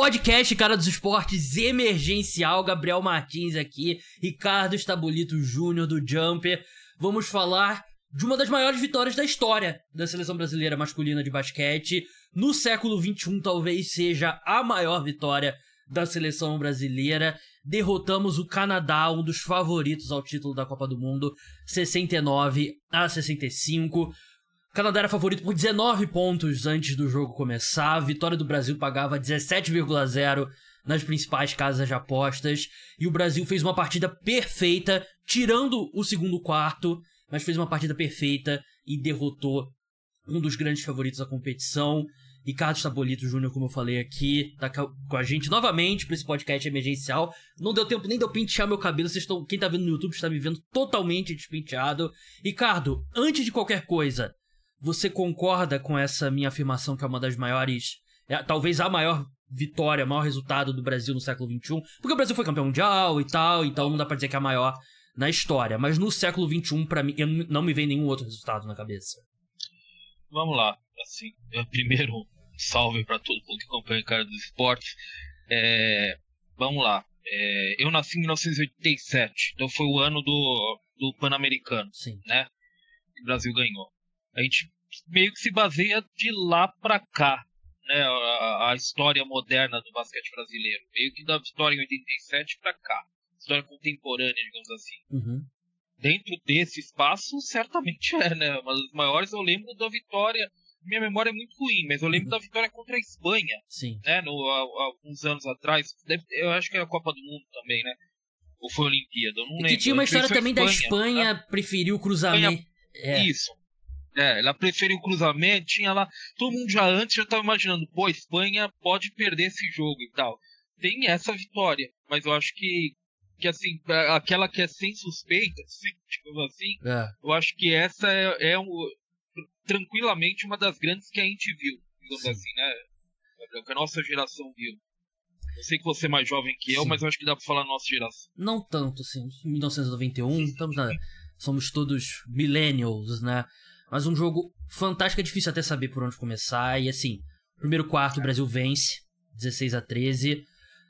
Podcast Cara dos Esportes emergencial, Gabriel Martins aqui, Ricardo Estabolito Júnior do Jumper. Vamos falar de uma das maiores vitórias da história da seleção brasileira masculina de basquete. No século XXI, talvez seja a maior vitória da seleção brasileira. Derrotamos o Canadá, um dos favoritos ao título da Copa do Mundo, 69 a 65. O Canadá era favorito por 19 pontos antes do jogo começar. A vitória do Brasil pagava 17,0 nas principais casas de apostas. E o Brasil fez uma partida perfeita, tirando o segundo quarto, mas fez uma partida perfeita e derrotou um dos grandes favoritos da competição. Ricardo Stabolito Júnior, como eu falei aqui, tá com a gente novamente para esse podcast emergencial. Não deu tempo nem de eu pentear meu cabelo. Vocês estão, quem tá vendo no YouTube está me vendo totalmente despenteado. Ricardo, antes de qualquer coisa, você concorda com essa minha afirmação que é uma das maiores, é, talvez a maior vitória, maior resultado do Brasil no século XXI? Porque o Brasil foi campeão mundial e tal, então não dá pra dizer que é a maior na história. Mas no século XXI, para mim, não me vem nenhum outro resultado na cabeça. Vamos lá. Assim, primeiro, salve para todo mundo que acompanha o cara dos esportes. É, vamos lá. É, eu nasci em 1987, então foi o ano do, do Pan-Americano, né? Que o Brasil ganhou. A gente meio que se baseia de lá para cá, né? A, a, história moderna do basquete brasileiro, meio que da vitória em 87 para cá, história contemporânea, digamos assim. Uhum. Dentro desse espaço, certamente é, né? Uma das maiores eu lembro da vitória minha memória é muito ruim, mas eu lembro uhum. da vitória contra a Espanha. Sim. Né, no, há, alguns anos atrás. Deve, eu acho que era a Copa do Mundo também, né? Ou foi a Olimpíada, eu não e lembro. Que tinha uma história também Espanha, da Espanha tá? preferiu o cruzamento. É. Isso. É, ela preferiu o cruzamento, tinha lá. Todo mundo já antes já estava imaginando, pô, a Espanha pode perder esse jogo e tal. Tem essa vitória, mas eu acho que que assim, aquela que é sem suspeita, assim, digamos assim, é. eu acho que essa é, é um, tranquilamente uma das grandes que a gente viu, digamos Sim. assim, né? Que a nossa geração viu. Eu sei que você é mais jovem que eu, Sim. mas eu acho que dá pra falar nossa geração. Não tanto, assim. 1991, estamos na... somos todos millennials, né? Mas um jogo fantástico, é difícil até saber por onde começar. E assim, primeiro quarto, o Brasil vence, 16 a 13.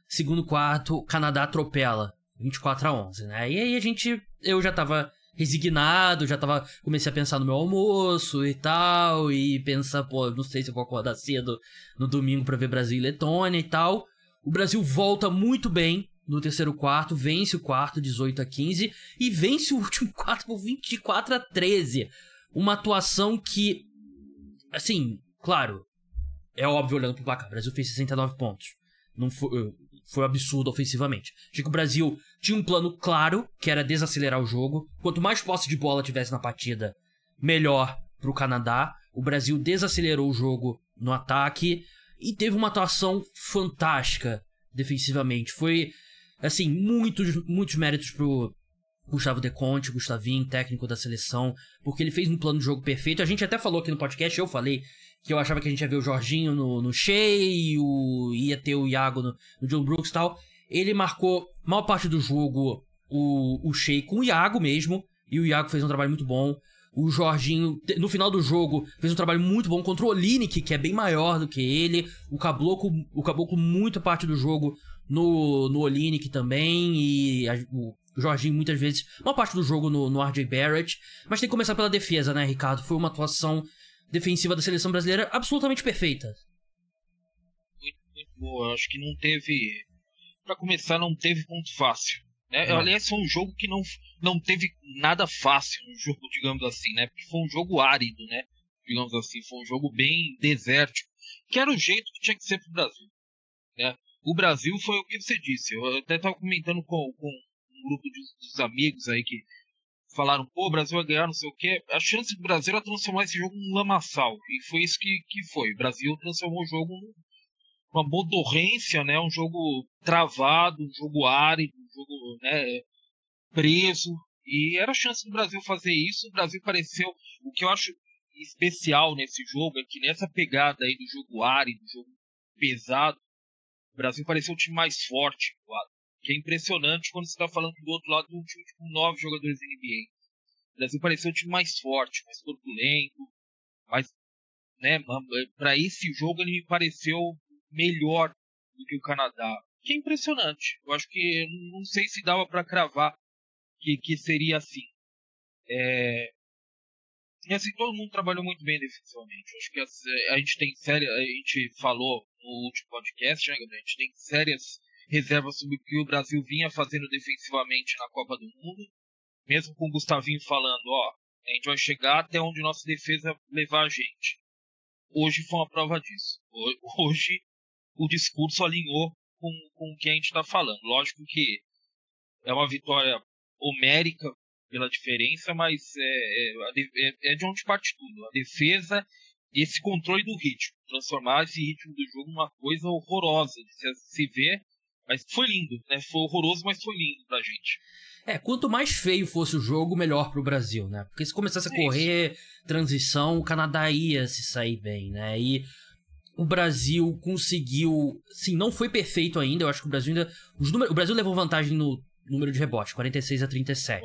Segundo quarto, Canadá atropela, 24 a 11, né? E aí a gente, eu já tava resignado, já tava. Comecei a pensar no meu almoço e tal, e pensar, pô, não sei se eu vou acordar cedo no domingo para ver Brasil e Letônia e tal. O Brasil volta muito bem no terceiro quarto, vence o quarto 18 a 15 e vence o último quarto por 24 a 13. Uma atuação que, assim, claro, é óbvio olhando pro placar. O Brasil fez 69 pontos. Não foi, foi um absurdo ofensivamente. Achei que o Brasil tinha um plano claro, que era desacelerar o jogo. Quanto mais posse de bola tivesse na partida, melhor pro Canadá. O Brasil desacelerou o jogo no ataque e teve uma atuação fantástica defensivamente. Foi, assim, muitos, muitos méritos pro Gustavo De Conte, Gustavinho, técnico da seleção, porque ele fez um plano de jogo perfeito. A gente até falou aqui no podcast, eu falei que eu achava que a gente ia ver o Jorginho no, no Shea, o, ia ter o Iago no, no John Brooks e tal. Ele marcou maior parte do jogo o, o Shea com o Iago mesmo, e o Iago fez um trabalho muito bom. O Jorginho, no final do jogo, fez um trabalho muito bom contra o Olinick, que é bem maior do que ele. O Caboclo, o Caboclo muita parte do jogo no, no Olinick também. E a, o Jorginho, muitas vezes, uma parte do jogo no, no RJ Barrett. Mas tem que começar pela defesa, né, Ricardo? Foi uma atuação defensiva da seleção brasileira absolutamente perfeita. Muito, muito boa. Acho que não teve. Para começar, não teve ponto fácil. Né? Aliás, foi um jogo que não, não teve nada fácil no jogo, digamos assim, né? Porque foi um jogo árido, né? Digamos assim, foi um jogo bem desértico. Que era o jeito que tinha que ser pro Brasil. Né? O Brasil foi o que você disse. Eu até estava comentando com, com grupo de, dos amigos aí que falaram, pô, o Brasil vai ganhar, não sei o quê. A chance do Brasil era transformar esse jogo num lamaçal. E foi isso que, que foi. O Brasil transformou o jogo numa modorrência, né? Um jogo travado, um jogo árido, um jogo né, preso. E era a chance do Brasil fazer isso. O Brasil pareceu. O que eu acho especial nesse jogo é que nessa pegada aí do jogo árido, do jogo pesado, o Brasil pareceu o time mais forte, quadro que é impressionante quando você está falando do outro lado de um time com nove jogadores NBA. O Brasil pareceu um time mais forte, mais corpulento, mais, né, para esse jogo ele me pareceu melhor do que o Canadá. Que é impressionante. Eu acho que não sei se dava para cravar que, que seria assim. É... E assim, todo mundo trabalhou muito bem defensivamente. Acho que a, a gente tem séria, a gente falou no último podcast, né, a gente tem sérias reservas sobre o que o Brasil vinha fazendo defensivamente na Copa do Mundo. Mesmo com o Gustavinho falando, ó, a gente vai chegar até onde nossa defesa levar a gente. Hoje foi uma prova disso. Hoje o discurso alinhou com, com o que a gente está falando. Lógico que é uma vitória homérica pela diferença, mas é, é, é, é de onde parte tudo. A defesa esse controle do ritmo. Transformar esse ritmo do jogo numa coisa horrorosa de se, se ver. Mas foi lindo, né? Foi horroroso, mas foi lindo pra gente. É, quanto mais feio fosse o jogo, melhor pro Brasil, né? Porque se começasse a correr transição, o Canadá ia se sair bem, né? E o Brasil conseguiu. Sim, não foi perfeito ainda. Eu acho que o Brasil ainda. Os números, o Brasil levou vantagem no número de rebotes, 46 a 37.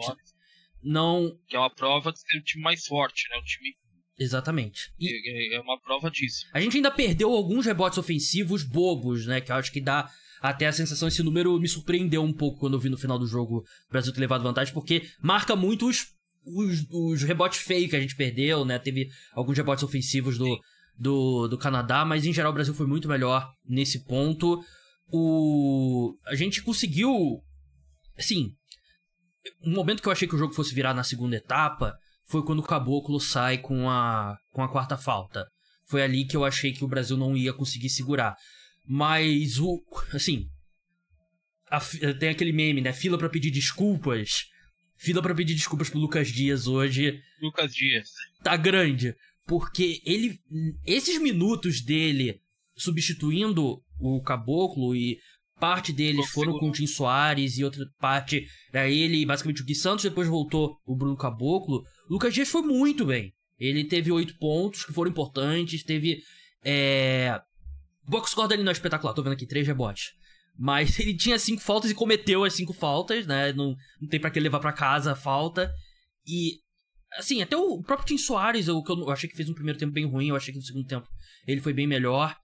Não. Que é uma prova de ser o time mais forte, né? O time. Exatamente. E é, é uma prova disso. A gente ainda perdeu alguns rebotes ofensivos bobos, né? Que eu acho que dá até a sensação, esse número me surpreendeu um pouco quando eu vi no final do jogo o Brasil ter levado vantagem, porque marca muito os, os, os rebotes feios que a gente perdeu, né? Teve alguns rebotes ofensivos do, do, do Canadá, mas em geral o Brasil foi muito melhor nesse ponto. O, a gente conseguiu. Assim, um momento que eu achei que o jogo fosse virar na segunda etapa foi quando o Caboclo sai com a, com a quarta falta. Foi ali que eu achei que o Brasil não ia conseguir segurar. Mas o. Assim. A, tem aquele meme, né? Fila para pedir desculpas. Fila para pedir desculpas pro Lucas Dias hoje. Lucas Dias. Tá grande. Porque ele. Esses minutos dele substituindo o Caboclo e parte deles foram com o Tim Soares e outra parte era ele basicamente o Gui Santos, depois voltou o Bruno Caboclo. O Lucas Dias foi muito bem. Ele teve oito pontos que foram importantes, teve. É... Box score dele não é espetacular, tô vendo aqui, três rebotes. Mas ele tinha cinco faltas e cometeu as cinco faltas, né? Não, não tem para que levar para casa a falta. E Assim, até o próprio Tim Soares, eu, eu achei que fez um primeiro tempo bem ruim, eu achei que no segundo tempo ele foi bem melhor.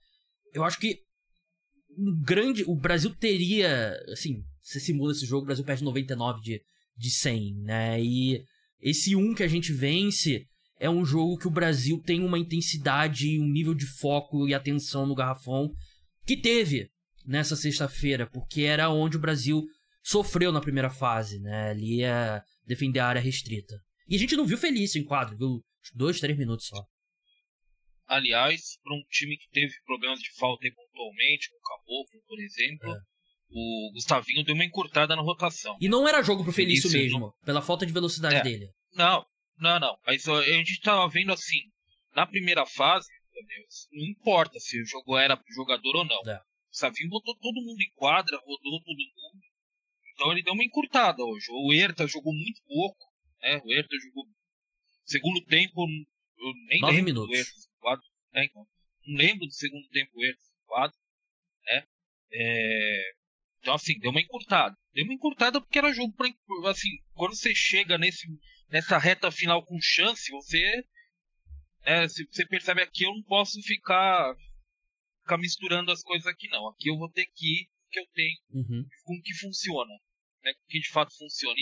Eu acho que um grande. O Brasil teria. Assim, se simula esse jogo, o Brasil perde 99 de, de 100, né? E esse 1 que a gente vence é um jogo que o Brasil tem uma intensidade, um nível de foco e atenção no garrafão que teve nessa sexta-feira, porque era onde o Brasil sofreu na primeira fase, né? Ali ia defender a área restrita. E a gente não viu Felício em quadro, viu? Dois, três minutos só. Aliás, para um time que teve problemas de falta eventualmente, com o Caboclo, por exemplo, é. o Gustavinho deu uma encurtada na rotação. E não era jogo pro Felício, Felício mesmo, não... pela falta de velocidade é. dele. Não, não, não. Mas a gente tava vendo assim, na primeira fase, não importa se o jogo era pro jogador ou não. É. O Gustavinho botou todo mundo em quadra, rodou todo mundo. Então ele deu uma encurtada hoje. O Herta jogou muito pouco. Né? O Herta jogou. Segundo tempo, eu nem Nove lembro minutos. do Herta quadro. Né? Então, não lembro do segundo tempo o Herta quadro. Né? É... Então, assim, deu uma encurtada. Deu uma encurtada porque era jogo pra. Assim, quando você chega nesse, nessa reta final com chance, você. É, você percebe aqui, eu não posso ficar, ficar misturando as coisas aqui, não. Aqui eu vou ter que ir que eu tenho uhum. com o que funciona né, que de fato funcione.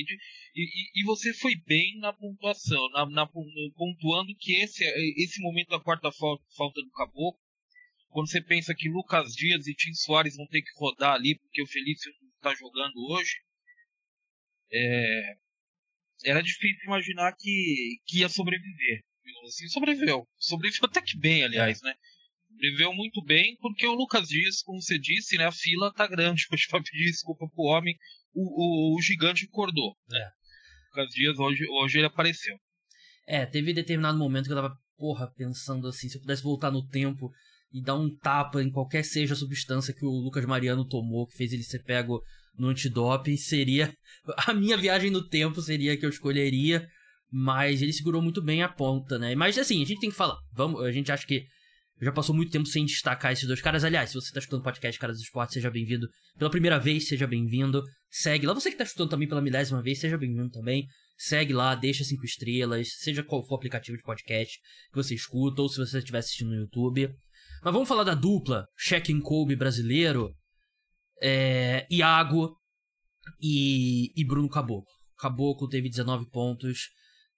E, e, e, você foi bem na pontuação, na, na, pontuando que esse, esse momento da quarta falta, falta do Caboclo, quando você pensa que Lucas Dias e Tim Soares vão ter que rodar ali, porque o Felício não está jogando hoje, é, era difícil imaginar que, que ia sobreviver. Assim, sobreviveu. Sobreviveu até que bem, aliás, né? Sobreviveu muito bem, porque o Lucas Dias, como você disse, né, a fila tá grande hoje para pedir desculpa pro homem o, o, o gigante acordou. Né? Lucas Dias hoje, hoje ele apareceu. É, teve determinado momento que eu tava, porra, pensando assim, se eu pudesse voltar no tempo e dar um tapa em qualquer seja a substância que o Lucas Mariano tomou, que fez ele ser pego no antidoping, seria. A minha viagem no tempo seria a que eu escolheria, mas ele segurou muito bem a ponta, né? Mas assim, a gente tem que falar. Vamos, a gente acha que já passou muito tempo sem destacar esses dois caras. Aliás, se você está escutando o podcast Caras do Esporte, seja bem-vindo. Pela primeira vez, seja bem-vindo. Segue lá. Você que está escutando também pela milésima vez, seja bem-vindo também. Segue lá, deixa cinco estrelas, seja qual for o aplicativo de podcast que você escuta, ou se você estiver assistindo no YouTube. Mas vamos falar da dupla, Check and Kobe brasileiro. É, Iago e, e Bruno Caboclo. Caboclo teve 19 pontos,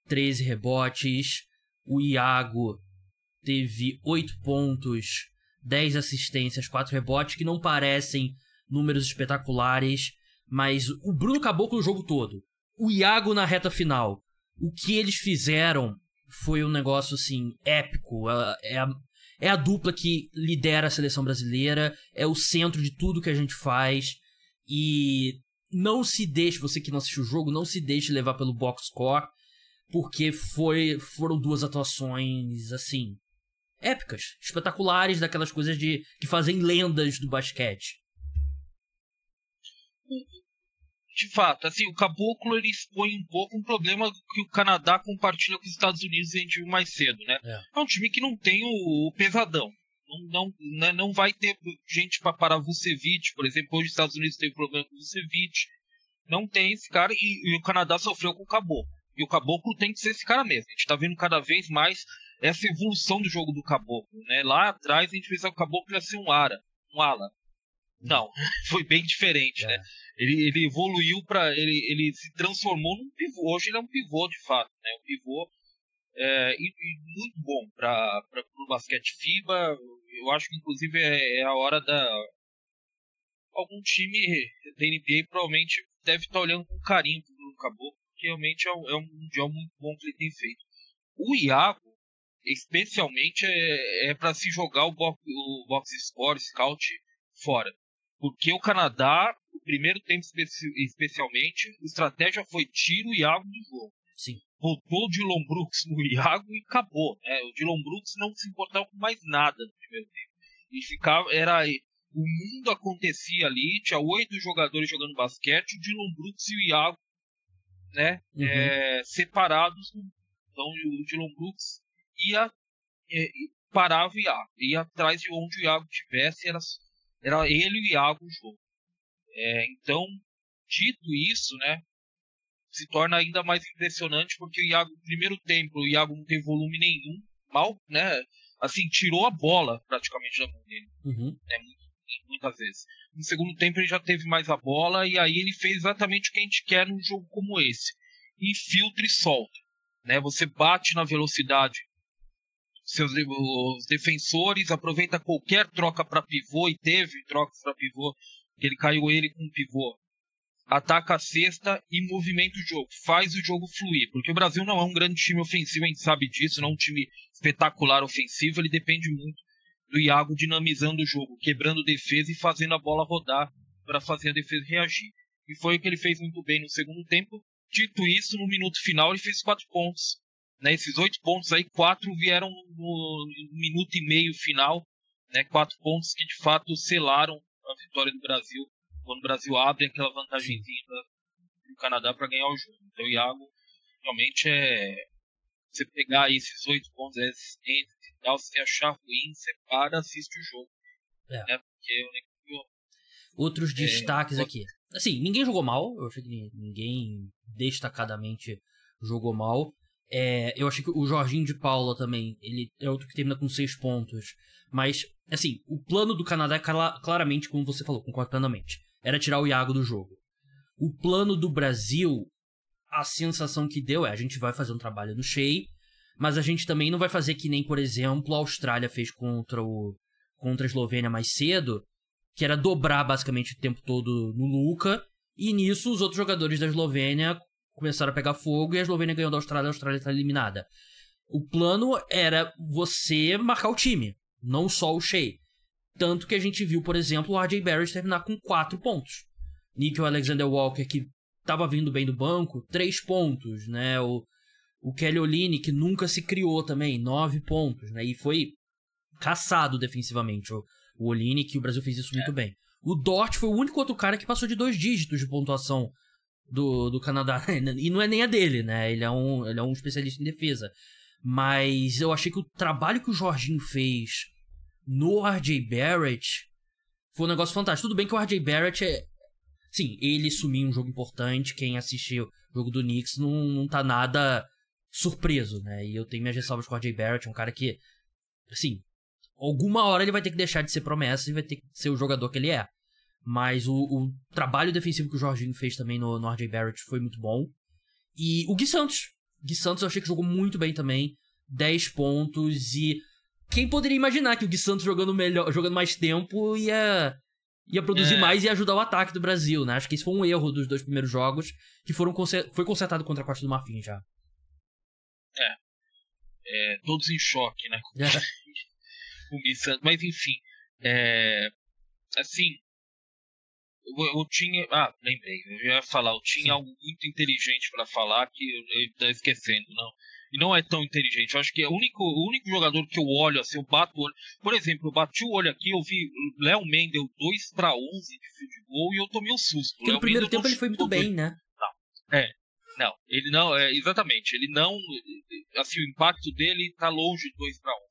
13 rebotes. O Iago teve 8 pontos, 10 assistências, 4 rebotes, que não parecem números espetaculares, mas o Bruno Caboclo o jogo todo. O Iago na reta final. O que eles fizeram foi um negócio assim épico. É, é é a dupla que lidera a seleção brasileira, é o centro de tudo que a gente faz. E não se deixe, você que não assistiu o jogo, não se deixe levar pelo box score, porque foi, foram duas atuações assim épicas, espetaculares, daquelas coisas de que fazem lendas do basquete de fato, assim, o Caboclo ele expõe um pouco um problema que o Canadá compartilha com os Estados Unidos e a gente viu mais cedo, né? É, é um time que não tem o, o pesadão. Não, não, né, não vai ter gente para parar Vucevic, por exemplo, hoje os Estados Unidos tem problema com Vucevic. Não tem esse cara e, e, o Canadá sofreu com o Caboclo. E o Caboclo tem que ser esse cara mesmo. A gente tá vendo cada vez mais essa evolução do jogo do Caboclo, né? Lá atrás a gente pensava que o Caboclo ia ser um ara, um ala. Não, foi bem diferente, é. né? Ele, ele evoluiu para ele, ele se transformou num pivô. Hoje ele é um pivô de fato, né? Um pivô é, e, e muito bom para o basquete FIBA. Eu acho que inclusive é, é, a hora da algum time da NBA provavelmente deve estar tá olhando com carinho para o Caboclo, porque realmente é um, é um mundial muito bom que ele tem feito. O Iago especialmente é, é para se jogar o box, o box score, scout fora. Porque o Canadá, o primeiro tempo especi especialmente, a estratégia foi tiro o Iago do jogo. Sim. Botou o Dylan Brooks no Iago e acabou. Né? O Dylan Brooks não se importava com mais nada no primeiro tempo. E ficava, era o mundo acontecia ali, tinha oito jogadores jogando basquete, o Dylan Brooks e o Iago né, uhum. é, separados. Então o Dylan Brooks ia, é, parava o Iago, ia atrás de onde o Iago tivesse, era era ele e o Iago o jogo. É, então, dito isso, né, se torna ainda mais impressionante porque o Iago, no primeiro tempo, o Iago não tem volume nenhum, mal, né, assim, tirou a bola praticamente da mão dele, uhum. né, muitas vezes. No segundo tempo ele já teve mais a bola e aí ele fez exatamente o que a gente quer num jogo como esse. Infiltra e solta. Né? Você bate na velocidade seus os defensores, aproveita qualquer troca para pivô e teve trocas para pivô, ele caiu ele com pivô. Ataca a cesta e movimenta o jogo, faz o jogo fluir, porque o Brasil não é um grande time ofensivo, a gente sabe disso, não é um time espetacular ofensivo, ele depende muito do Iago dinamizando o jogo, quebrando defesa e fazendo a bola rodar para fazer a defesa reagir. E foi o que ele fez muito bem no segundo tempo. Dito isso, no minuto final ele fez quatro pontos né, esses oito pontos aí, quatro vieram no minuto e meio final, né, quatro pontos que de fato selaram a vitória do Brasil, quando o Brasil abre aquela vantagemzinha do Canadá para ganhar o jogo. Então, Iago, realmente é. Você pegar aí esses oito pontos, é resistência e tal, se achar ruim, você para, assiste o jogo. É. Né, porque eu Outros é, destaques aqui. Assim, ninguém jogou mal, eu achei que ninguém destacadamente jogou mal. É, eu achei que o Jorginho de Paula também, ele é outro que termina com seis pontos. Mas, assim, o plano do Canadá é claramente, como você falou, concordo plenamente. Era tirar o Iago do jogo. O plano do Brasil, a sensação que deu é: a gente vai fazer um trabalho no Shea, mas a gente também não vai fazer que nem, por exemplo, a Austrália fez contra, o, contra a Eslovênia mais cedo, que era dobrar basicamente o tempo todo no Luca, e nisso os outros jogadores da Eslovênia começaram a pegar fogo e a Eslovênia ganhou da Austrália, a Austrália está eliminada. O plano era você marcar o time, não só o Shea. Tanto que a gente viu, por exemplo, o RJ Barrett terminar com 4 pontos. Nickel Alexander Walker, que estava vindo bem do banco, 3 pontos, né? O, o Kelly Oline, que nunca se criou também, 9 pontos, né? E foi caçado defensivamente. O, o Oline, que o Brasil fez isso muito é. bem. O Dort foi o único outro cara que passou de dois dígitos de pontuação do, do Canadá. E não é nem a dele, né? Ele é, um, ele é um especialista em defesa. Mas eu achei que o trabalho que o Jorginho fez no RJ Barrett foi um negócio fantástico. Tudo bem que o RJ Barrett é. Sim, ele sumiu um jogo importante. Quem assistiu o jogo do Knicks não, não tá nada surpreso, né? E eu tenho minhas ressalvas com o RJ Barrett, é um cara que. Assim, alguma hora ele vai ter que deixar de ser promessa e vai ter que ser o jogador que ele é. Mas o, o, trabalho defensivo que o Jorginho fez também no, no RJ Barrett foi muito bom. E o Gui Santos. Gui Santos eu achei que jogou muito bem também. 10 pontos e. Quem poderia imaginar que o Gui Santos jogando melhor, jogando mais tempo ia ia produzir é. mais e ajudar o ataque do Brasil, né? Acho que esse foi um erro dos dois primeiros jogos, que foram foi consertado contra a Costa do Marfim já. É. é todos em choque, né? É. Com o Gui Santos. Mas enfim, é, assim, eu, eu, tinha. Ah, lembrei, eu ia falar, eu tinha Sim. algo muito inteligente para falar que eu, eu tô esquecendo, não. E não é tão inteligente. Eu acho que é o único, o único jogador que eu olho, assim, eu bato o olho. Por exemplo, eu bati o olho aqui, eu vi Léo Mendel 2 para 11 de field goal e eu tomei um susto. Porque no primeiro tempo ele foi muito bem, né? Não. É. Não, ele não, é, exatamente, ele não, assim, o impacto dele tá longe de 2 para 11.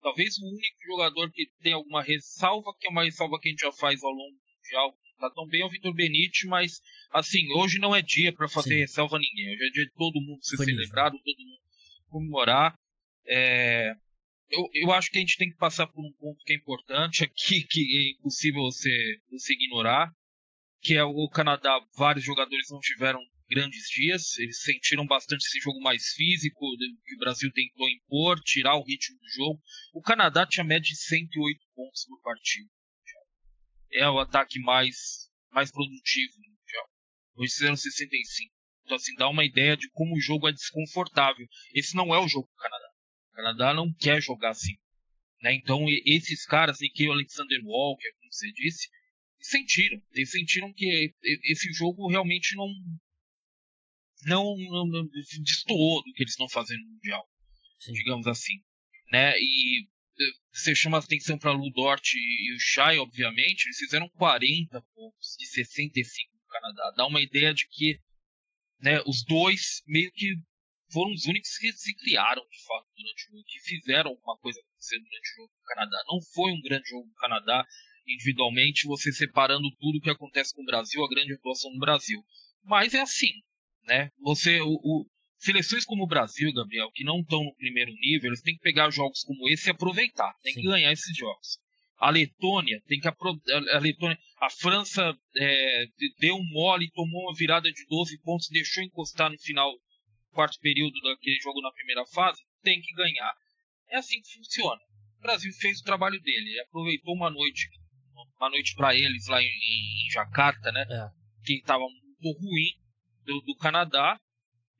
Talvez o único jogador que tem alguma ressalva, que é uma ressalva que a gente já faz ao longo do mundial, tá tão bem é o Vitor Benite, mas assim, hoje não é dia para fazer Sim. ressalva a ninguém. Hoje é dia de todo mundo ser celebrado, todo mundo comemorar. É, eu, eu acho que a gente tem que passar por um ponto que é importante aqui, que é impossível você, você ignorar, que é o Canadá, vários jogadores não tiveram grandes dias, eles sentiram bastante esse jogo mais físico, que o Brasil tentou impor, tirar o ritmo do jogo. O Canadá tinha média de 108 pontos por partida. É o ataque mais, mais produtivo no Mundial. Hoje fizeram 65. Então, assim, dá uma ideia de como o jogo é desconfortável. Esse não é o jogo do Canadá. O Canadá não quer jogar assim. Né? Então, esses caras, que o Alexander Walker, como você disse, sentiram. Eles sentiram que esse jogo realmente não, não, não, não destoou do que eles estão fazendo no Mundial. Sim. Digamos assim. Né? E eh, você chama a atenção para o Dort e o Shai, obviamente, eles fizeram 40 pontos de 65 no Canadá. Dá uma ideia de que né, os dois meio que foram os únicos que se criaram de fato durante o jogo, que fizeram alguma coisa acontecer durante o jogo do Canadá. Não foi um grande jogo do Canadá individualmente, você separando tudo o que acontece com o Brasil, a grande atuação no Brasil. Mas é assim, né? Você, o, o, seleções como o Brasil, Gabriel, que não estão no primeiro nível, eles têm que pegar jogos como esse e aproveitar, tem Sim. que ganhar esses jogos. A Letônia tem que a Letônia, a França é, deu um mole, tomou uma virada de 12 pontos, deixou encostar no final quarto período daquele jogo na primeira fase, tem que ganhar. É assim que funciona. O Brasil fez o trabalho dele, ele aproveitou uma noite, uma noite para eles lá em, em Jacarta, né? É. Que estava muito ruim do, do Canadá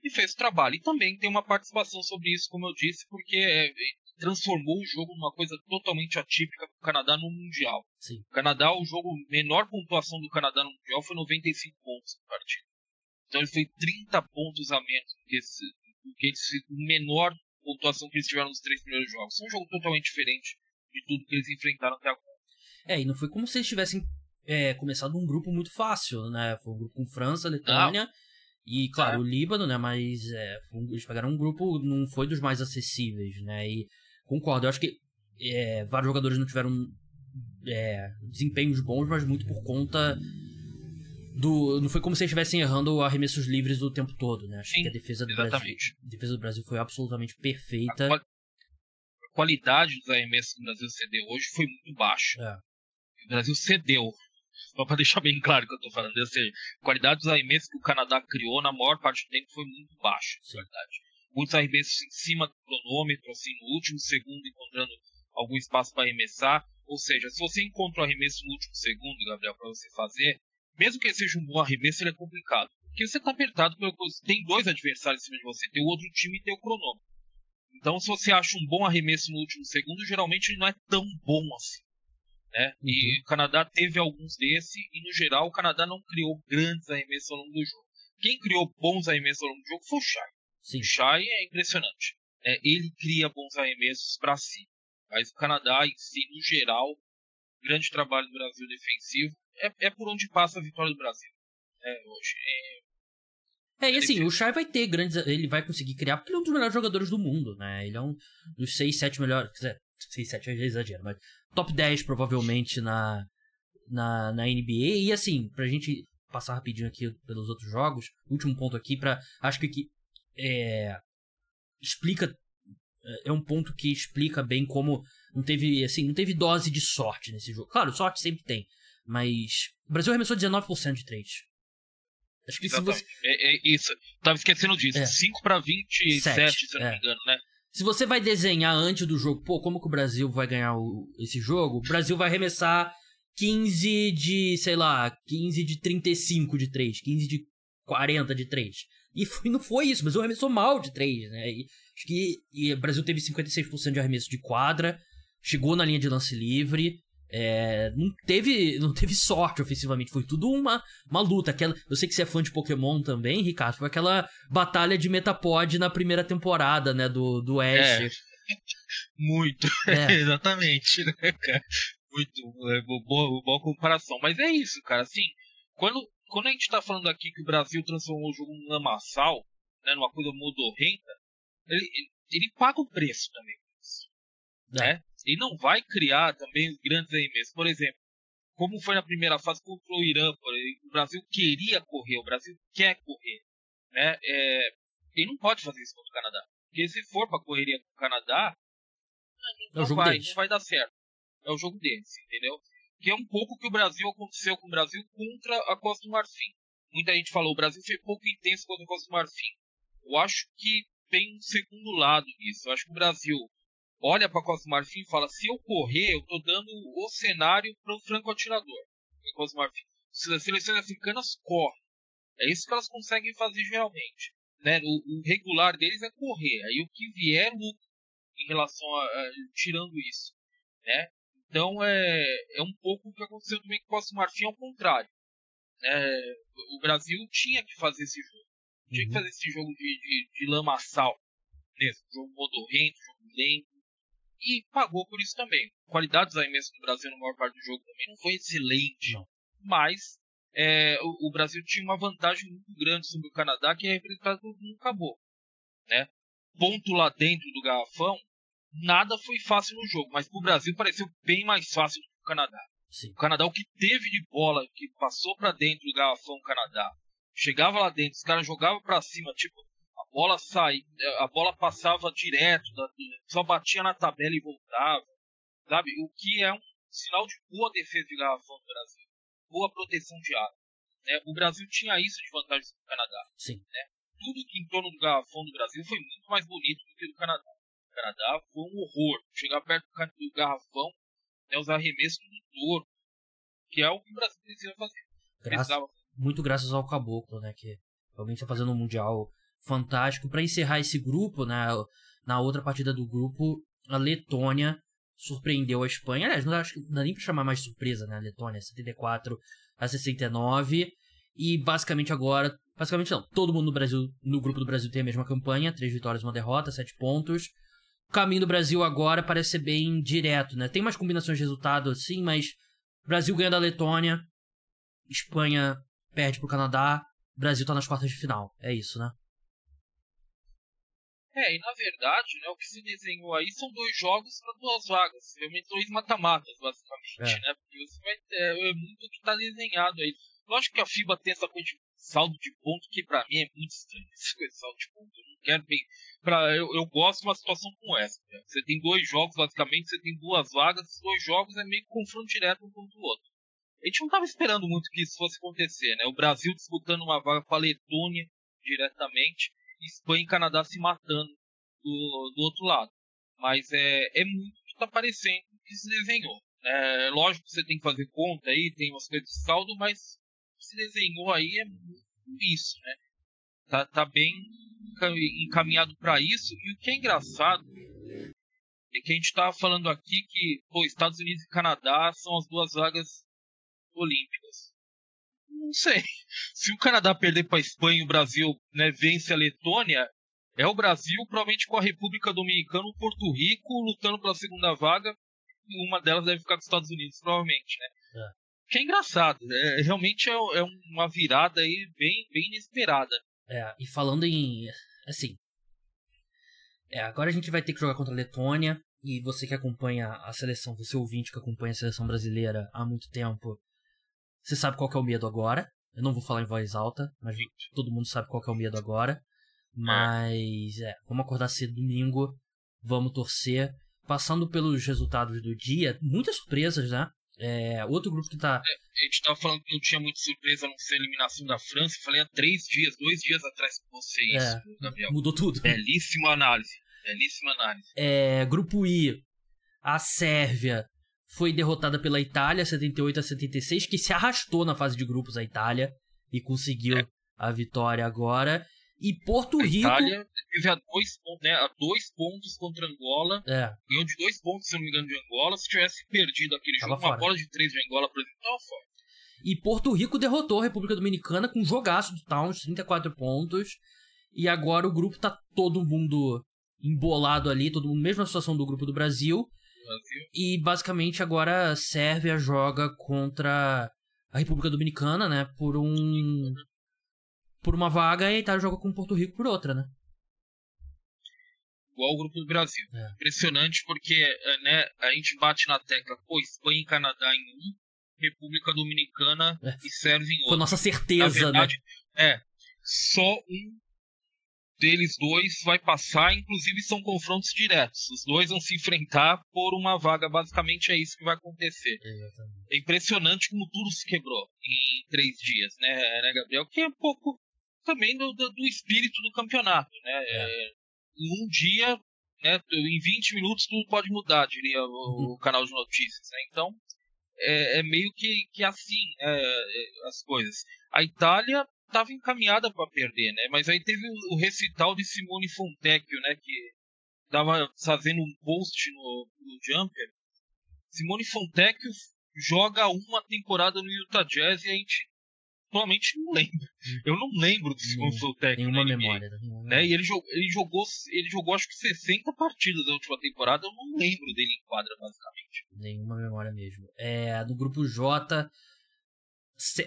e fez o trabalho. E também tem uma participação sobre isso, como eu disse, porque é, transformou o jogo numa coisa totalmente atípica para o Canadá no Mundial. Sim. O Canadá, o jogo, menor pontuação do Canadá no Mundial foi 95 pontos no partido. Então ele foi 30 pontos a menos do que, esse, do que esse, menor pontuação que eles tiveram nos três primeiros jogos. Foi um jogo totalmente diferente de tudo que eles enfrentaram até agora. É, e não foi como se eles tivessem é, começado um grupo muito fácil, né? Foi um grupo com França, Letônia. Não e, claro, é. o Líbano, né? Mas é, eles pegaram um grupo, não foi dos mais acessíveis, né? E concordo, eu acho que é, vários jogadores não tiveram é, desempenhos bons, mas muito por conta do. Não foi como se eles estivessem errando arremessos livres o tempo todo, né? Acho Sim, que a defesa do exatamente. Brasil. A defesa do Brasil foi absolutamente perfeita. A, qual, a qualidade dos arremessos que o Brasil cedeu hoje foi muito baixa. É. O Brasil cedeu só para deixar bem claro o que eu tô falando. Ou seja, a qualidade dos arremessos que o Canadá criou na maior parte do tempo foi muito baixa, na verdade. Muitos arremessos em cima do cronômetro, assim, no último segundo, encontrando algum espaço para arremessar. Ou seja, se você encontra um arremesso no último segundo, Gabriel, para você fazer, mesmo que ele seja um bom arremesso, ele é complicado. Porque você está apertado, tem dois adversários em cima de você, tem o outro time e tem o cronômetro. Então, se você acha um bom arremesso no último segundo, geralmente ele não é tão bom assim. Né? Uhum. E o Canadá teve alguns desses, e no geral o Canadá não criou grandes arremessos ao longo do jogo. Quem criou bons arremessos ao longo do jogo foi o Shai. Sim. O Shai é impressionante. Né? Ele cria bons arremessos para si. Mas o Canadá em si, no geral, grande trabalho do Brasil defensivo, é, é por onde passa a vitória do Brasil. Né, hoje. É, é, e assim, o Shai vai ter grandes. Ele vai conseguir criar, porque ele é um dos melhores jogadores do mundo, né? Ele é um dos 6, 7 melhores. Quer dizer, 6, 7 é exagero, mas top 10 provavelmente na, na, na NBA. E assim, pra gente passar rapidinho aqui pelos outros jogos, último ponto aqui, pra, acho que é, explica. É um ponto que explica bem como não teve, assim, não teve dose de sorte nesse jogo. Claro, sorte sempre tem. Mas o Brasil arremessou 19% de 3. Acho que Exatamente. se você. É, é, isso. Tava esquecendo disso. É. 5 para 27, 7, se eu não é. me engano, né? Se você vai desenhar antes do jogo, pô, como que o Brasil vai ganhar o, esse jogo? O Brasil vai arremessar 15 de, sei lá, 15 de 35 de 3, 15 de 40 de 3. E foi, não foi isso, mas o arremessou mal de 3, né? E, acho que e o Brasil teve 56% de arremesso de quadra, chegou na linha de lance livre, é, não teve não teve sorte ofensivamente, foi tudo uma, uma luta. Aquela, eu sei que você é fã de Pokémon também, Ricardo, foi aquela batalha de Metapod na primeira temporada, né, do, do Ash. É, muito, é. exatamente, né, cara? Muito, é, boa, boa comparação. Mas é isso, cara, assim, quando, quando a gente tá falando aqui que o Brasil transformou o jogo num lamaçal, né, numa coisa modorrenta, ele, ele, ele paga o preço também. É. Né? Ele não vai criar também grandes arremessos. Por exemplo, como foi na primeira fase contra o Irã, o Brasil queria correr, o Brasil quer correr. Né? É, ele não pode fazer isso contra o Canadá. Porque se for para correria com o Canadá, não, é vai, não vai dar certo. É o jogo deles, entendeu? Que é um pouco que o Brasil aconteceu com o Brasil contra a Costa do Marfim. Muita gente falou, o Brasil foi pouco intenso contra a Costa do Marfim. Eu acho que tem um segundo lado nisso. Eu acho que o Brasil olha para Costa do Marfim e fala: se eu correr, eu estou dando o cenário para o franco atirador. Costa do Marfim. As seleções africanas correm, é isso que elas conseguem fazer geralmente. Né? O, o, regular deles é correr. Aí o que vier lucro em relação a, a, tirando isso, né? Então é, é um pouco o que aconteceu também com o Costa Marfim ao contrário. É, o Brasil tinha que fazer esse jogo. Tinha uhum. que fazer esse jogo de, de, de lamaçal mesmo. Jogo modorrento, jogo lento e pagou por isso também. A qualidade arremessos do Brasil na maior parte do jogo também não foi excelente, não. mas é, o, o, Brasil tinha uma vantagem muito grande sobre o Canadá que é representado no acabou. Né? Ponto lá dentro do garrafão, nada foi fácil no jogo, mas para o Brasil pareceu bem mais fácil do que o Canadá. Sim. O Canadá, o que teve de bola que passou para dentro do garrafão Canadá, chegava lá dentro, os caras jogavam para cima, tipo, bola saía, a bola passava direto, só batia na tabela e voltava, sabe? O que é um sinal de boa defesa de garrafão do Brasil, boa proteção de área. Né? O Brasil tinha isso de vantagem sobre o Canadá. Sim. Né? Tudo em torno do garrafão do Brasil foi muito mais bonito do que do Canadá. Canadá foi um horror. Chegar perto do garrafão, né, os arremessos do touro, que é o que o Brasil precisa fazer. Graças, muito graças ao Caboclo, né? Que realmente está fazendo um Mundial fantástico. Para encerrar esse grupo, né, na outra partida do grupo, a Letônia surpreendeu a Espanha. Aliás, não acho que não dá nem pra chamar mais surpresa, né? A Letônia, 74 a 69. E basicamente agora. Basicamente não, todo mundo no Brasil, no grupo do Brasil tem a mesma campanha: três vitórias, uma derrota, sete pontos. O caminho do Brasil agora parece ser bem direto, né? Tem mais combinações de resultado assim, mas Brasil ganha da Letônia, Espanha perde pro Canadá, Brasil tá nas quartas de final. É isso, né? É, e na verdade, né, o que se desenhou aí são dois jogos para duas vagas, realmente dois mata-matas, basicamente, é. né? Porque você vai é, é muito o que está desenhado aí. Lógico que a FIBA tem essa coisa de saldo de ponto que para mim é muito estranho. De saldo de ponto, eu não quero bem. Pra, eu, eu gosto de uma situação como essa. Né? Você tem dois jogos, basicamente, você tem duas vagas, esses dois jogos é meio que confronto direto um contra o outro. A gente não estava esperando muito que isso fosse acontecer, né? O Brasil disputando uma vaga com a Letônia diretamente Espanha e Canadá se matando do, do outro lado. Mas é, é muito que está parecendo que se desenhou. É, lógico que você tem que fazer conta aí, tem umas coisas de saldo, mas se desenhou aí é isso, né? Tá, tá bem encaminhado para isso. E o que é engraçado é que a gente estava falando aqui que pô, Estados Unidos e Canadá são as duas vagas olímpicas. Não sei. Se o Canadá perder para a Espanha e o Brasil né, vence a Letônia, é o Brasil, provavelmente com a República Dominicana, o Porto Rico, lutando pela segunda vaga. E uma delas deve ficar com os Estados Unidos, provavelmente, né? É. Que é engraçado. É, realmente é, é, uma virada aí bem, bem inesperada. É, e falando em. Assim. É, agora a gente vai ter que jogar contra a Letônia. E você que acompanha a seleção, você ouvinte que acompanha a seleção brasileira há muito tempo, você sabe qual é o medo agora. Eu não vou falar em voz alta, mas todo mundo sabe qual é o medo agora. Mas, é, vamos acordar cedo domingo, vamos torcer. Passando pelos resultados do dia, muitas surpresas, né? É, outro grupo que tá. É, a gente tava falando que não tinha muita surpresa não ser a eliminação da França. Falei há três dias, dois dias atrás com você É, isso, Gabriel. Mudou tudo. Belíssima análise. Belíssima análise. É, grupo I, a Sérvia foi derrotada pela Itália 78 a 76, que se arrastou na fase de grupos a Itália e conseguiu É. a vitória agora. E Porto A Rico. Itália teve a dois, pontos, né, a dois pontos contra Angola. É, Ganhou de dois pontos, se não me engano, de Angola. Se tivesse perdido aquele Tava jogo, uma fora. bola de três de Angola, por exemplo, tava fora. E Porto Rico derrotou a República Dominicana com um jogaço do Towns, 34 pontos. E agora o grupo tá todo mundo embolado ali, todo mundo, mesma situação do grupo do Brasil. Brasil. E basicamente agora a Sérvia joga contra a República Dominicana, né? Por um. Por uma vaga e a Itália joga com Porto Rico por outra, né? Igual o grupo do Brasil. É. Impressionante porque é, né, a gente bate na tecla, pô, Espanha e Canadá em um, República Dominicana É. e Sérvia em Foi outro. nossa Na certeza, verdade, é. Só um deles dois vai passar, inclusive são confrontos diretos. Os dois vão se enfrentar por uma vaga, basicamente é isso que vai acontecer. né? Exatamente. É impressionante como tudo se quebrou em três dias, né, né Gabriel? Que é um pouco também do, do, do espírito do campeonato, né? É, em um dia, né, em 20 minutos tudo pode mudar, diria o, o canal de notícias, né? Então, é, é meio que, que assim é, é, as coisas. A Itália estava encaminhada para perder, né? Mas aí teve o, o recital de Simone Fontecchio, né? Que estava fazendo um post no, no Jumper. Simone Fontecchio joga uma temporada no Utah Jazz e a gente atualmente não lembra. Eu não lembro do Simone Nem- Fontecchio. Nenhuma memória. Né? E ele jogou, ele jogou, ele jogou acho que 60 partidas da última temporada, eu não lembro dele em quadra, basicamente. Nenhuma memória mesmo. É, no grupo J,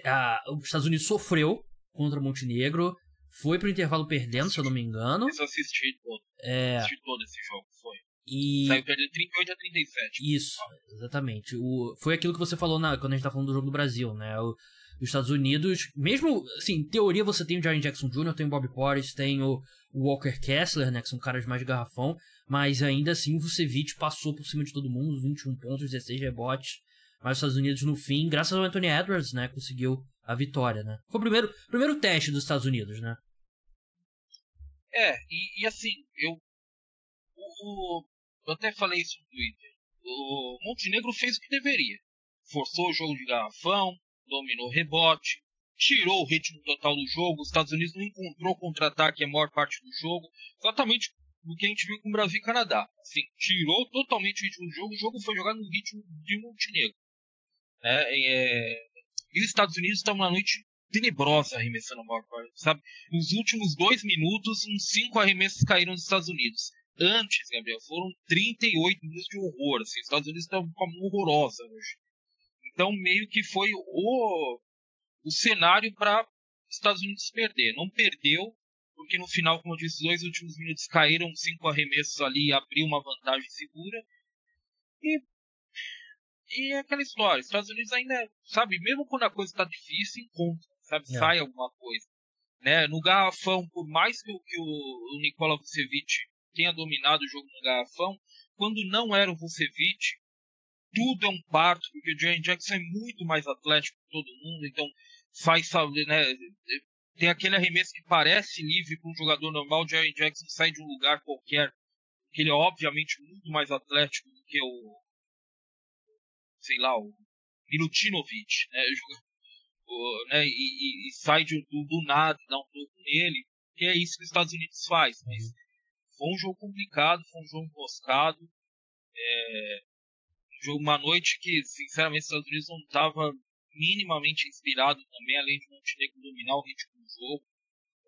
a- os Estados Unidos sofreu contra Montenegro. Foi pro intervalo perdendo, se eu não me engano. Eu assisti todo, É, assisti todo esse jogo, foi. e. Saiu perdendo 38 a 37. Isso, exatamente. O, foi aquilo que você falou na, quando a gente tá falando do jogo do Brasil, né? O- os Estados Unidos, mesmo, assim, em teoria você tem o Jaren Jackson Jr., tem o Bobby Portis, tem o, Walker Kessler, né? Que são caras mais garrafão, mas ainda assim o Vucevic passou por cima de todo mundo, 21 pontos, 16 rebotes. Mas os Estados Unidos, no fim, graças ao Anthony Edwards, né? Conseguiu a vitória, né? Foi o primeiro, primeiro teste dos Estados Unidos, né? É, e, e assim, eu, o- eu até falei isso no Twitter. O Montenegro fez o que deveria. Forçou o jogo de garrafão, dominou o rebote, tirou o ritmo total do jogo. Os Estados Unidos não encontrou contra-ataque a maior parte do jogo. Exatamente o que a gente viu com o Brasil e Canadá. Assim, tirou totalmente o ritmo do jogo. O jogo foi jogado no ritmo de Montenegro. né? É, e os Estados Unidos estavam na noite tenebrosa arremessando a maior parte, sabe? Nos últimos dois minutos, uns cinco arremessos caíram dos Estados Unidos. Antes, Gabriel, foram 38 minutos de horror. Assim, os Estados Unidos estavam com a mão horrorosa hoje. Então, meio que foi o, o cenário para os Estados Unidos perder. Não perdeu, porque no final, como eu disse, os dois últimos minutos caíram cinco arremessos ali e abriu uma vantagem segura. E, e é aquela história. Os Estados Unidos ainda, sabe, mesmo quando a coisa está difícil, encontra, sabe, É. sai alguma coisa. Né? No garrafão, por mais que, o- que o, Nikola Vucevic tenha dominado o jogo no garrafão, quando não era o Vucevic, tudo é um parto, porque o Jaren Jackson é muito mais atlético que todo mundo, então faz, sabe, né, tem aquele arremesso que parece livre para um jogador normal, o Jaren Jackson sai de um lugar qualquer, que ele é obviamente muito mais atlético do que o, sei lá, o Milutinovic, né, o- né, e, e- e sai de- do, do nada, dá um toco nele, que é isso que os Estados Unidos faz, mas foi um jogo complicado, foi um jogo emboscado, é, jogo, uma noite que, sinceramente, os Estados Unidos não estava minimamente inspirado também, além de Montenegro dominar o ritmo do jogo.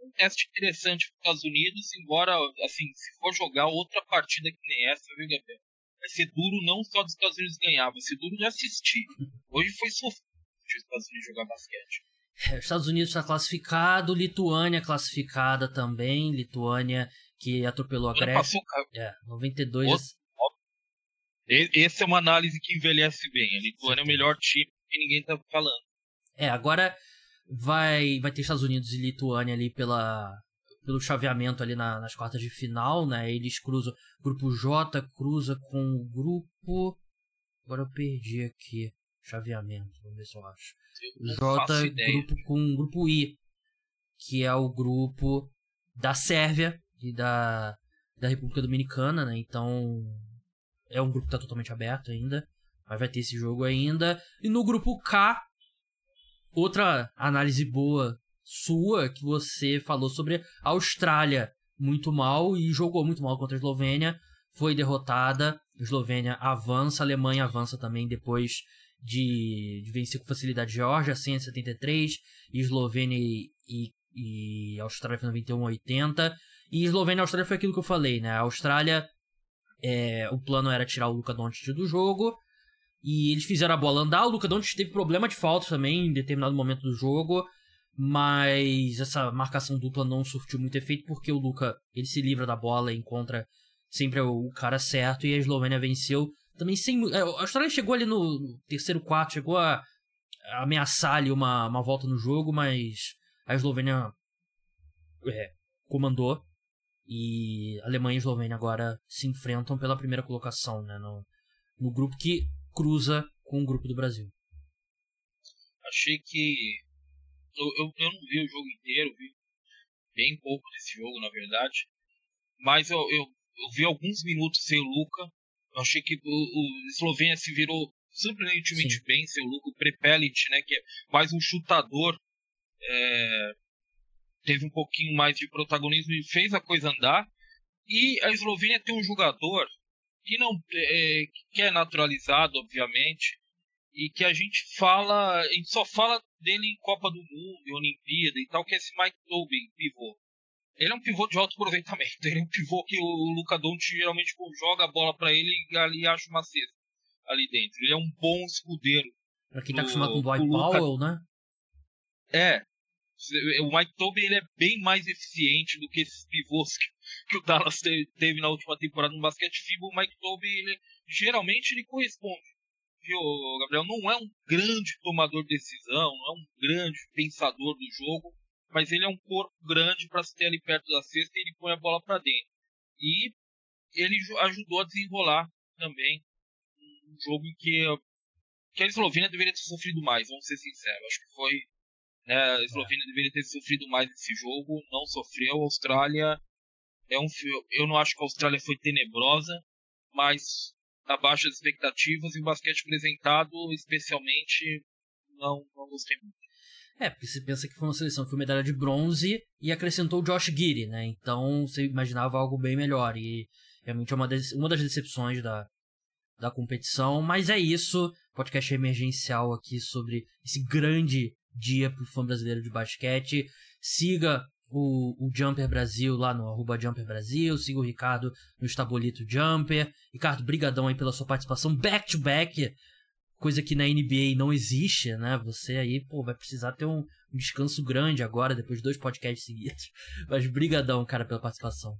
Um teste interessante para os Estados Unidos, embora, assim, se for jogar outra partida que nem essa, viu, Gabriel? Vai ser duro não só dos Estados Unidos ganhar, vai ser duro de assistir. Hoje foi sofrido os Estados Unidos jogar basquete. É, os Estados Unidos está classificado, Lituânia classificada também, Lituânia que atropelou a Grécia. passou, É, 92. Outro. Essa é uma análise que envelhece bem. A Lituânia é o melhor time que ninguém tá falando. É, agora vai vai ter Estados Unidos e Lituânia ali pela pelo chaveamento ali na- nas quartas de final, né? Eles cruzam grupo J cruza com o grupo Agora eu perdi aqui. chaveamento, vamos ver se eu acho. J grupo com grupo I, que é o grupo da Sérvia e da, da República Dominicana, né? Então é um grupo que tá totalmente aberto ainda, mas vai ter esse jogo ainda. E no grupo K, outra análise boa sua que você falou sobre a Austrália muito mal e jogou muito mal contra a Eslovênia, foi derrotada. A Eslovênia avança, a Alemanha avança também depois de, de vencer com facilidade a Geórgia, 173, e Eslovênia e, e, e Austrália foi 91 80. E Eslovênia e Austrália foi aquilo que eu falei, né? A Austrália, é, o plano era tirar o Luka Doncic do jogo, e eles fizeram a bola andar. O Luka Doncic teve problema de falta também em determinado momento do jogo. Mas essa marcação dupla não surtiu muito efeito porque o Luca ele se livra da bola e encontra sempre o cara certo. E a Eslovênia venceu também sem é, a Austrália chegou ali no terceiro quarto chegou a, ameaçar ali uma, uma volta no jogo mas a Eslovênia é, comandou e Alemanha e Eslovênia agora se enfrentam pela primeira colocação né, no, no grupo que cruza com o grupo do Brasil achei que eu, eu, eu, não vi o jogo inteiro, vi bem pouco desse jogo, na verdade. Mas eu, eu, eu vi alguns minutos sem o Luca. Eu achei que o, o Eslovênia se virou surpreendentemente Sim. bem sem o Luca. O Prepelic, né, que é mais um chutador, é, teve um pouquinho mais de protagonismo e fez a coisa andar. E a Eslovênia tem um jogador que não é, que é naturalizado, obviamente, e que a gente fala, a gente só fala dele em Copa do Mundo, em Olimpíada e tal, que é esse Mike Tobin, pivô. Ele é um pivô de alto aproveitamento, ele é um pivô que o Luca Doncic geralmente joga a bola para ele e ali acha uma cesta ali dentro. Ele é um bom escudeiro. Pra quem tá acostumado com o Dwight Powell, né? É. O Mike Tobin ele é bem mais eficiente do que esses pivôs que, que o Dallas teve na última temporada no basquete FIBA. O Mike Tobin, ele, geralmente, ele corresponde viu, Gabriel, não é um grande tomador de decisão, não é um grande pensador do jogo, mas ele é um corpo grande para se ter ali perto da cesta e ele põe a bola para dentro. E ele ajudou a desenrolar também um jogo em que, que a Eslovênia deveria ter sofrido mais, vamos ser sinceros. Acho que foi. Né, a Eslovênia deveria ter sofrido mais esse jogo, não sofreu. A Austrália é um. Eu não acho que a Austrália foi tenebrosa, mas abaixo das expectativas e o basquete apresentado, especialmente, não, não gostei muito. É, porque você pensa que foi uma seleção que foi medalha de bronze e acrescentou o Josh Giddy, né? Então você imaginava algo bem melhor. E realmente é uma, das, uma das decepções da, da competição. Mas é isso. Podcast emergencial aqui sobre esse grande dia pro fã brasileiro de basquete. Siga o, o Jumper Brasil lá no arroba Jumper Brasil, siga o Ricardo no Estabolito Jumper. Ricardo, brigadão aí pela sua participação back to back, coisa que na NBA não existe, né? Você aí, pô, vai precisar ter um, um descanso grande agora, depois de dois podcasts seguidos. Mas brigadão, cara, pela participação.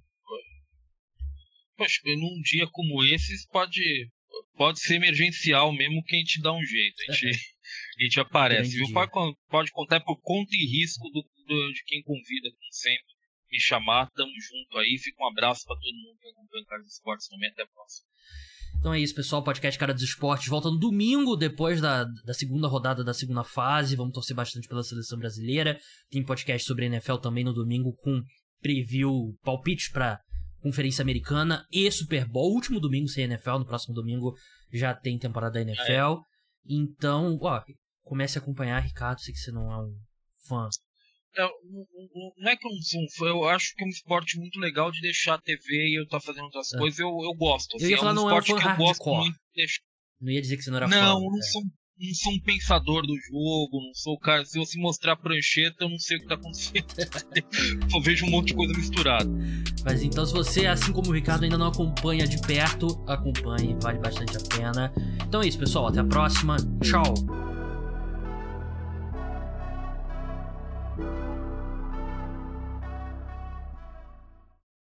Poxa, num dia como esse pode, pode ser emergencial mesmo que a gente dá um jeito. A gente, a gente aparece, viu? Pode, pode contar por conta e risco do, do, de quem convida, como sempre, me chamar. Tamo junto aí. Fica um abraço para todo mundo que acompanha o Cara dos Esportes também. Até a próxima. Então é isso, pessoal. Podcast Cara dos Esportes volta no domingo, depois da, da segunda rodada da segunda fase. Vamos torcer bastante pela seleção brasileira. Tem podcast sobre NFL também no domingo com preview, palpites para Conferência Americana e Super Bowl. Último domingo sem NFL, no próximo domingo já tem temporada da NFL. É. Então, ó, comece a acompanhar, Ricardo. Sei que você não é um fã é, não é que eu não sou um fã, eu acho que é um esporte muito legal de deixar a TV e eu estar tá fazendo outras é. coisas, eu, eu gosto. Assim, eu ia falar, é um não esporte é um que eu gosto muito de deixar. Não ia dizer que você não era não, fã. Não, não é. sou, não sou um pensador do jogo, não sou o cara. Se você mostrar prancheta, eu não sei o que tá acontecendo. Só vejo um monte de coisa misturada. Mas então, se você, assim como o Ricardo, ainda não acompanha de perto, acompanhe, vale bastante a pena. Então é isso, pessoal. Até a próxima. Tchau.